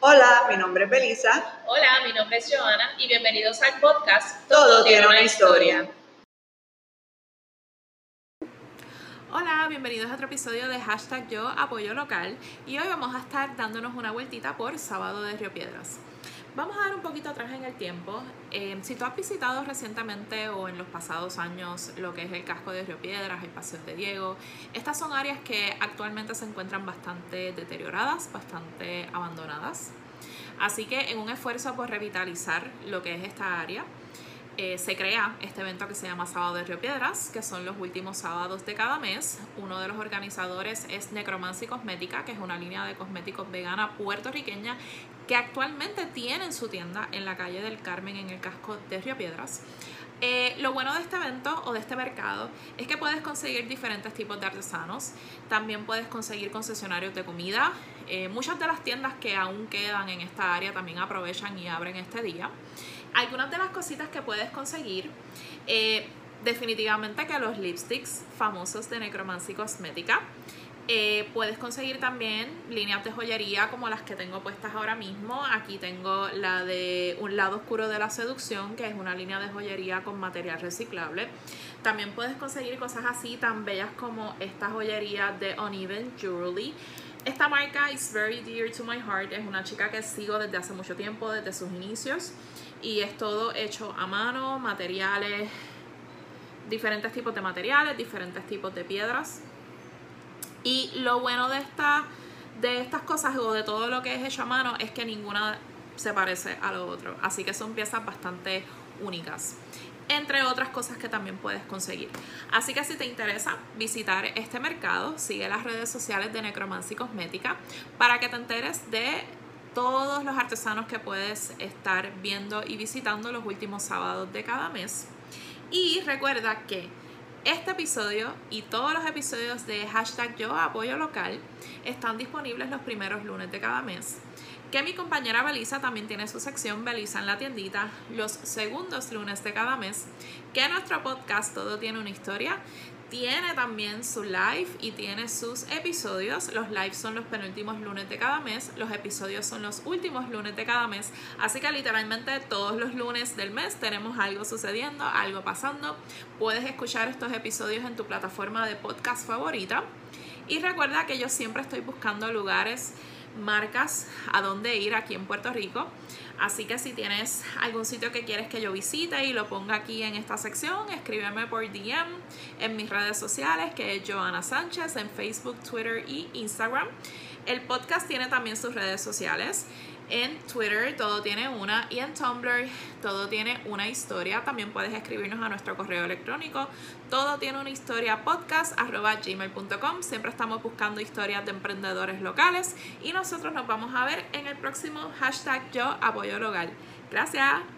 Hola, mi nombre es Belisa. Hola, mi nombre es Joana y bienvenidos al podcast Todo, tiene una historia. Hola, bienvenidos a otro episodio de hashtag Yo Apoyo Local y hoy vamos a estar dándonos una vueltita por Sábado de Río Piedras. Vamos a dar un poquito atrás en el tiempo. Eh, si tú has visitado recientemente o en los pasados años lo que es el casco de Río Piedras, el Paseo de Diego, estas son áreas que actualmente se encuentran bastante deterioradas, bastante abandonadas. Así que en un esfuerzo por revitalizar lo que es esta área, eh, se crea este evento que se llama Sábado de Río Piedras, que son los últimos sábados de cada mes. Uno de los organizadores es Necromancy Cosmética, que es una línea de cosméticos vegana puertorriqueña que actualmente tienen su tienda en la calle del Carmen en el casco de Río Piedras. Eh, lo bueno de este evento o de este mercado es que puedes conseguir diferentes tipos de artesanos, también puedes conseguir concesionarios de comida, eh, muchas de las tiendas que aún quedan en esta área también aprovechan y abren este día. Algunas de las cositas que puedes conseguir, eh, definitivamente que los lipsticks famosos de Necromancy Cosmética, eh, puedes conseguir también líneas de joyería como las que tengo puestas ahora mismo. Aquí tengo la de Un lado oscuro de la seducción, que es una línea de joyería con material reciclable. También puedes conseguir cosas así tan bellas como esta joyería de Uneven Jewelry. Esta marca is very dear to my heart. Es una chica que sigo desde hace mucho tiempo, desde sus inicios. Y es todo hecho a mano, materiales, diferentes tipos de materiales, diferentes tipos de piedras. Y lo bueno de, esta, de estas cosas o de todo lo que es hecho a mano es que ninguna se parece a lo otro. Así que son piezas bastante únicas. Entre otras cosas que también puedes conseguir. Así que si te interesa visitar este mercado, sigue las redes sociales de Necromancy Cosmética para que te enteres de todos los artesanos que puedes estar viendo y visitando los últimos sábados de cada mes. Y recuerda que este episodio y todos los episodios de hashtag yo apoyo local están disponibles los primeros lunes de cada mes. Que mi compañera Belisa también tiene su sección Belisa en la tiendita los segundos lunes de cada mes. Que nuestro podcast Todo tiene una historia tiene también su live y tiene sus episodios. Los lives son los penúltimos lunes de cada mes, los episodios son los últimos lunes de cada mes. Así que literalmente todos los lunes del mes tenemos algo sucediendo, algo pasando. Puedes escuchar estos episodios en tu plataforma de podcast favorita. Y recuerda que yo siempre estoy buscando lugares, marcas a dónde ir aquí en Puerto Rico. Así que si tienes algún sitio que quieres que yo visite y lo ponga aquí en esta sección, escríbeme por DM en mis redes sociales, que es Joana Sánchez, en Facebook, Twitter y Instagram. El podcast tiene también sus redes sociales. En Twitter todo tiene una y en Tumblr todo tiene una historia. También puedes escribirnos a nuestro correo electrónico. Todo tiene una historia podcast. Siempre estamos buscando historias de emprendedores locales y nosotros nos vamos a ver en el próximo hashtag yo apoyo local. Gracias.